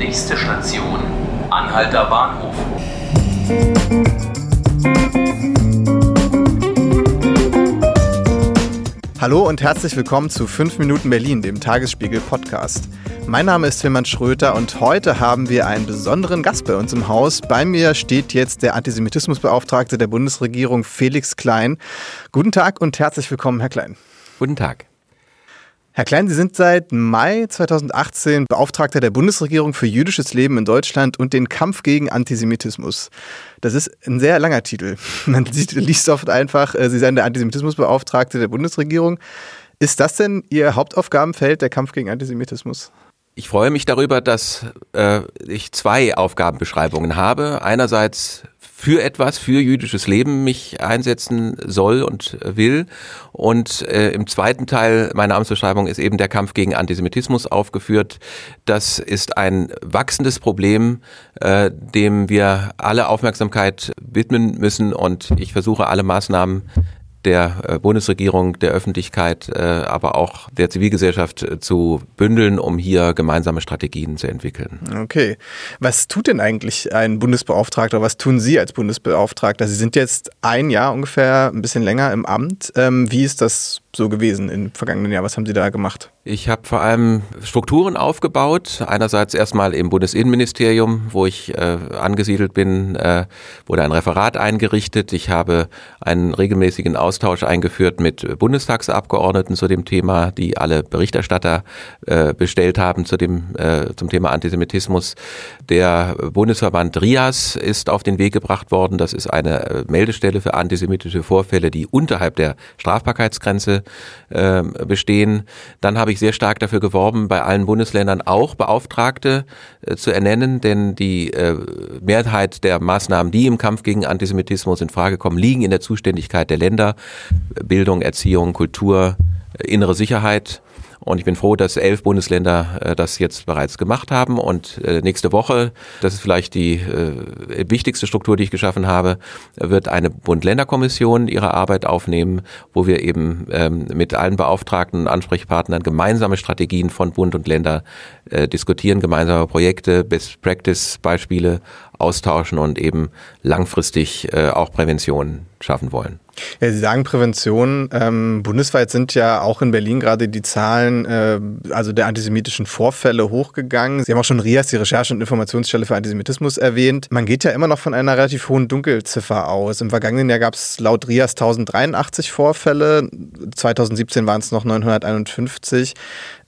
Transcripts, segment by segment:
Nächste Station, Anhalter Bahnhof. Hallo und herzlich willkommen zu 5 Minuten Berlin, dem Tagesspiegel Podcast. Mein Name ist Tilman Schröter und heute haben wir einen besonderen Gast bei uns im Haus. Bei mir steht jetzt der Antisemitismusbeauftragte der Bundesregierung Felix Klein. Guten Tag und herzlich willkommen, Herr Klein. Guten Tag. Herr Klein, Sie sind seit Mai 2018 Beauftragter der Bundesregierung für jüdisches Leben in Deutschland und den Kampf gegen Antisemitismus. Das ist ein sehr langer Titel. Man liest oft einfach, äh, Sie seien der Antisemitismusbeauftragte der Bundesregierung. Ist das denn Ihr Hauptaufgabenfeld, der Kampf gegen Antisemitismus? Ich freue mich darüber, dass äh, ich zwei Aufgabenbeschreibungen habe. Einerseits für etwas, für jüdisches Leben mich einsetzen soll und will. Und äh, im zweiten Teil meiner Amtsbeschreibung ist eben der Kampf gegen Antisemitismus aufgeführt. Das ist ein wachsendes Problem, äh, dem wir alle Aufmerksamkeit widmen müssen. Und ich versuche alle Maßnahmen der äh, Bundesregierung, der Öffentlichkeit, äh, aber auch der Zivilgesellschaft äh, zu bündeln, um hier gemeinsame Strategien zu entwickeln. Okay. Was tut denn eigentlich ein Bundesbeauftragter? Was tun Sie als Bundesbeauftragter? Sie sind jetzt ein Jahr ungefähr, ein bisschen länger im Amt. Ähm, wie ist das so gewesen im vergangenen Jahr? Was haben Sie da gemacht? Ich habe vor allem Strukturen aufgebaut. Einerseits erstmal im Bundesinnenministerium, wo ich äh, angesiedelt bin, äh, wurde ein Referat eingerichtet. Ich habe einen regelmäßigen Austausch eingeführt mit Bundestagsabgeordneten zu dem Thema, die alle Berichterstatter äh, bestellt haben zu dem, äh, zum Thema Antisemitismus. Der Bundesverband RIAS ist auf den Weg gebracht worden. Das ist eine äh, Meldestelle für antisemitische Vorfälle, die unterhalb der Strafbarkeitsgrenze äh, bestehen. Dann habe ich sehr stark dafür geworben, bei allen Bundesländern auch Beauftragte äh, zu ernennen, denn die äh, Mehrheit der Maßnahmen, die im Kampf gegen Antisemitismus in Frage kommen, liegen in der Zuständigkeit der Länder. Bildung, Erziehung, Kultur, äh, innere Sicherheit. Und ich bin froh, dass elf Bundesländer äh, das jetzt bereits gemacht haben. Und äh, nächste Woche, das ist vielleicht die äh, wichtigste Struktur, die ich geschaffen habe, wird eine Bund-Länder-Kommission ihre Arbeit aufnehmen, wo wir eben ähm, mit allen Beauftragten und Ansprechpartnern gemeinsame Strategien von Bund und Länder äh, diskutieren, gemeinsame Projekte, Best-Practice-Beispiele austauschen und eben langfristig äh, auch Prävention schaffen wollen. Ja, Sie sagen Prävention. Ähm, bundesweit sind ja auch in Berlin gerade die Zahlen äh, also der antisemitischen Vorfälle hochgegangen. Sie haben auch schon RIAS, die Recherche- und Informationsstelle für Antisemitismus, erwähnt. Man geht ja immer noch von einer relativ hohen Dunkelziffer aus. Im vergangenen Jahr gab es laut RIAS 1083 Vorfälle. 2017 waren es noch 951.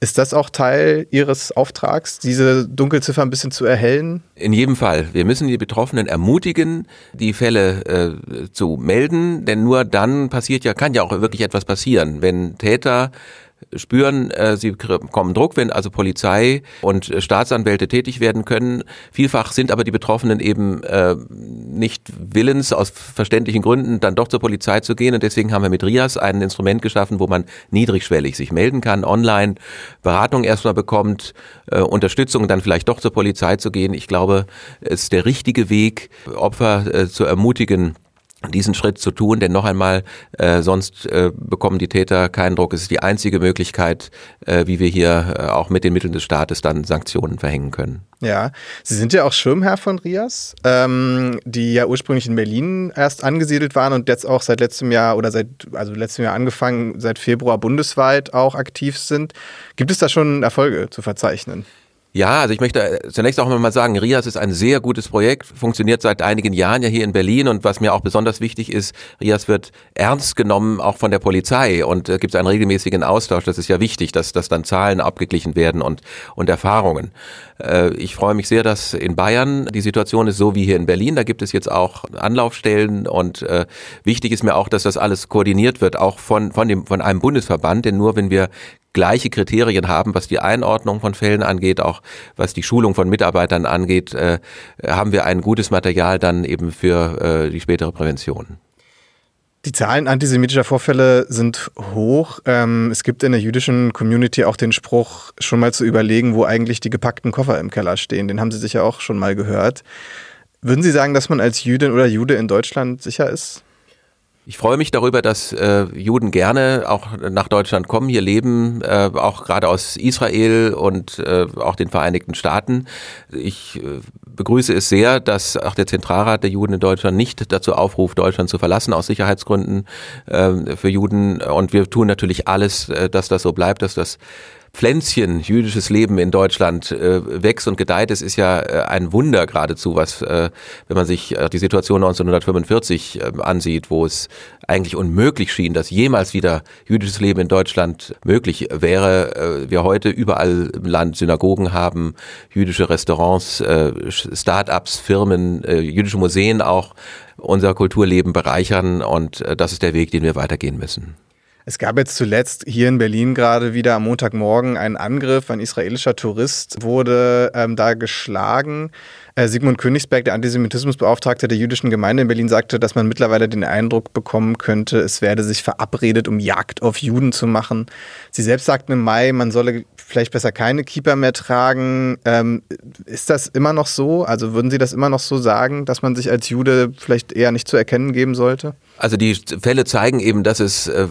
Ist das auch Teil Ihres Auftrags, diese Dunkelziffer ein bisschen zu erhellen? In jedem Fall. Wir müssen die Betroffenen ermutigen, die Fälle äh, zu melden, denn nur dann passiert ja, kann ja auch wirklich etwas passieren, wenn Täter spüren, äh, sie bekommen Druck, wenn also Polizei und äh, Staatsanwälte tätig werden können. Vielfach sind aber die Betroffenen eben äh, nicht willens, aus verständlichen Gründen dann doch zur Polizei zu gehen. Und deswegen haben wir mit RIAS ein Instrument geschaffen, wo man niedrigschwellig sich melden kann, online Beratung erstmal bekommt, äh, Unterstützung dann vielleicht doch zur Polizei zu gehen. Ich glaube, es ist der richtige Weg, Opfer äh, zu ermutigen, diesen Schritt zu tun, denn noch einmal, äh, sonst äh, bekommen die Täter keinen Druck. Es ist die einzige Möglichkeit, äh, wie wir hier äh, auch mit den Mitteln des Staates dann Sanktionen verhängen können. Ja, Sie sind ja auch Schirmherr von RIAS, ähm, die ja ursprünglich in Berlin erst angesiedelt waren und jetzt auch seit letztem Jahr oder seit, also letztem Jahr angefangen, seit Februar bundesweit auch aktiv sind. Gibt es da schon Erfolge zu verzeichnen? Ja, also ich möchte zunächst auch mal sagen, RIAS ist ein sehr gutes Projekt, funktioniert seit einigen Jahren ja hier in Berlin und was mir auch besonders wichtig ist, RIAS wird ernst genommen auch von der Polizei und äh, gibt einen regelmäßigen Austausch. Das ist ja wichtig, dass, dass dann Zahlen abgeglichen werden und, und Erfahrungen. Äh, ich freue mich sehr, dass in Bayern die Situation ist so wie hier in Berlin. Da gibt es jetzt auch Anlaufstellen und äh, wichtig ist mir auch, dass das alles koordiniert wird, auch von, von, dem, von einem Bundesverband, denn nur wenn wir gleiche Kriterien haben, was die Einordnung von Fällen angeht, auch was die Schulung von Mitarbeitern angeht, äh, haben wir ein gutes Material dann eben für äh, die spätere Prävention. Die Zahlen antisemitischer Vorfälle sind hoch. Ähm, es gibt in der jüdischen Community auch den Spruch, schon mal zu überlegen, wo eigentlich die gepackten Koffer im Keller stehen. Den haben Sie sicher auch schon mal gehört. Würden Sie sagen, dass man als Jüdin oder Jude in Deutschland sicher ist? Ich freue mich darüber, dass äh, Juden gerne auch nach Deutschland kommen, hier leben, äh, auch gerade aus Israel und äh, auch den Vereinigten Staaten. Ich äh, begrüße es sehr, dass auch der Zentralrat der Juden in Deutschland nicht dazu aufruft, Deutschland zu verlassen aus Sicherheitsgründen äh, für Juden. Und wir tun natürlich alles, äh, dass das so bleibt, dass das Pflänzchen jüdisches Leben in Deutschland äh, wächst und gedeiht. Es ist ja äh, ein Wunder geradezu, was, äh, wenn man sich äh, die Situation 1945 äh, ansieht, wo es eigentlich unmöglich schien, dass jemals wieder jüdisches Leben in Deutschland möglich wäre. Äh, wir heute überall im Land Synagogen haben, jüdische Restaurants, äh, Start-ups, Firmen, jüdische Museen auch unser Kulturleben bereichern und das ist der Weg, den wir weitergehen müssen. Es gab jetzt zuletzt hier in Berlin gerade wieder am Montagmorgen einen Angriff. Ein israelischer Tourist wurde ähm, da geschlagen. Äh, Sigmund Königsberg, der Antisemitismusbeauftragte der jüdischen Gemeinde in Berlin, sagte, dass man mittlerweile den Eindruck bekommen könnte, es werde sich verabredet, um Jagd auf Juden zu machen. Sie selbst sagten im Mai, man solle vielleicht besser keine Keeper mehr tragen. Ähm, ist das immer noch so? Also würden Sie das immer noch so sagen, dass man sich als Jude vielleicht eher nicht zu erkennen geben sollte? Also die Fälle zeigen eben, dass es äh,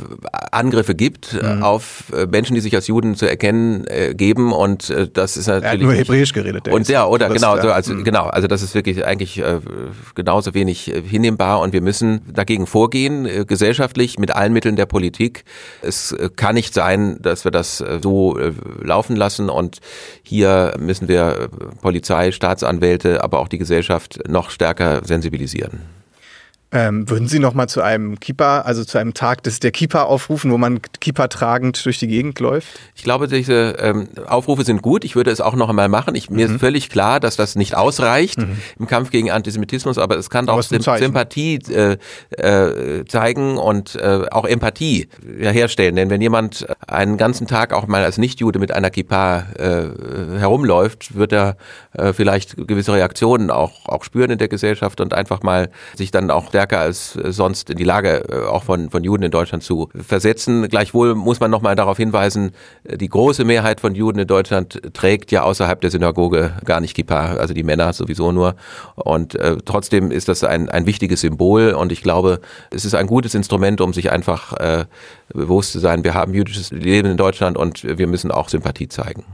Angriffe gibt äh, mhm. auf äh, Menschen, die sich als Juden zu erkennen äh, geben und äh, das ist natürlich er hat nur Hebräisch geredet. und ja, oder genau, so, also mhm. genau, also das ist wirklich eigentlich äh, genauso wenig äh, hinnehmbar und wir müssen dagegen vorgehen, äh, gesellschaftlich mit allen Mitteln der Politik. Es äh, kann nicht sein, dass wir das äh, so äh, laufen lassen und hier müssen wir äh, Polizei, Staatsanwälte, aber auch die Gesellschaft noch stärker sensibilisieren. Ähm, würden Sie noch mal zu einem Keeper, also zu einem Tag des der Keeper aufrufen, wo man Keeper tragend durch die Gegend läuft? Ich glaube, diese ähm, Aufrufe sind gut. Ich würde es auch noch einmal machen. Ich, mir mhm. ist völlig klar, dass das nicht ausreicht mhm. im Kampf gegen Antisemitismus, aber es kann auch Sym Sympathie äh, äh, zeigen und äh, auch Empathie herstellen. Denn wenn jemand einen ganzen Tag auch mal als Nichtjude mit einer Kippa äh, herumläuft, wird er äh, vielleicht gewisse Reaktionen auch, auch spüren in der Gesellschaft und einfach mal sich dann auch stärker als sonst in die Lage äh, auch von, von Juden in Deutschland zu versetzen. Gleichwohl muss man nochmal darauf hinweisen, die große Mehrheit von Juden in Deutschland trägt ja außerhalb der Synagoge gar nicht Kippa, also die Männer sowieso nur. Und äh, trotzdem ist das ein, ein wichtiges Symbol und ich glaube, es ist ein gutes Instrument, um sich einfach äh, bewusst zu sein, wir haben jüdisches Leben in Deutschland und wir müssen auch Sympathie zeigen.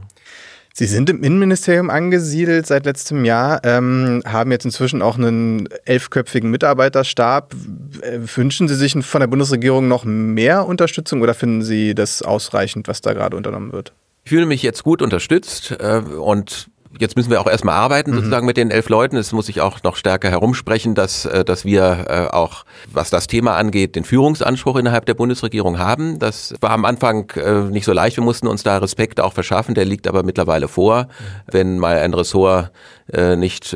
Sie sind im Innenministerium angesiedelt seit letztem Jahr, ähm, haben jetzt inzwischen auch einen elfköpfigen Mitarbeiterstab. Äh, wünschen Sie sich von der Bundesregierung noch mehr Unterstützung oder finden Sie das ausreichend, was da gerade unternommen wird? Ich fühle mich jetzt gut unterstützt äh, und jetzt müssen wir auch erstmal arbeiten, mhm. sozusagen mit den elf Leuten. Es muss sich auch noch stärker herumsprechen, dass, äh, dass wir äh, auch, was das Thema angeht, den Führungsanspruch innerhalb der Bundesregierung haben. Das war am Anfang äh, nicht so leicht. Wir mussten uns da Respekt auch verschaffen. Der liegt aber mittlerweile vor. Mhm. Wenn mal ein Ressort nicht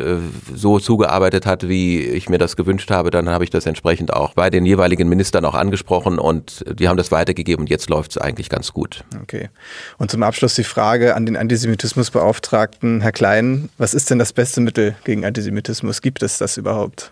so zugearbeitet hat, wie ich mir das gewünscht habe, dann habe ich das entsprechend auch bei den jeweiligen Ministern auch angesprochen und die haben das weitergegeben und jetzt läuft es eigentlich ganz gut. Okay. Und zum Abschluss die Frage an den Antisemitismusbeauftragten, Herr Klein, was ist denn das beste Mittel gegen Antisemitismus? Gibt es das überhaupt?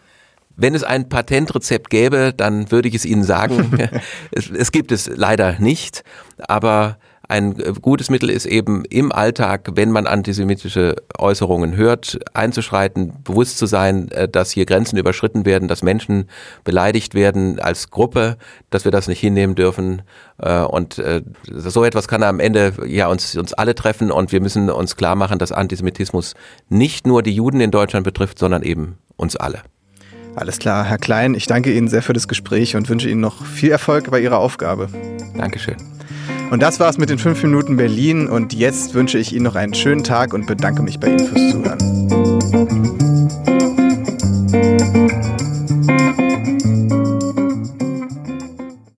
Wenn es ein Patentrezept gäbe, dann würde ich es Ihnen sagen. es, es gibt es leider nicht, aber ein gutes Mittel ist eben im Alltag, wenn man antisemitische Äußerungen hört, einzuschreiten, bewusst zu sein, äh, dass hier Grenzen überschritten werden, dass Menschen beleidigt werden als Gruppe, dass wir das nicht hinnehmen dürfen. Äh, und äh, so etwas kann am Ende ja uns, uns alle treffen und wir müssen uns klar machen, dass Antisemitismus nicht nur die Juden in Deutschland betrifft, sondern eben uns alle. Alles klar, Herr Klein, ich danke Ihnen sehr für das Gespräch und wünsche Ihnen noch viel Erfolg bei Ihrer Aufgabe. Dankeschön. Und das war's mit den 5 Minuten Berlin und jetzt wünsche ich Ihnen noch einen schönen Tag und bedanke mich bei Ihnen fürs Zuhören.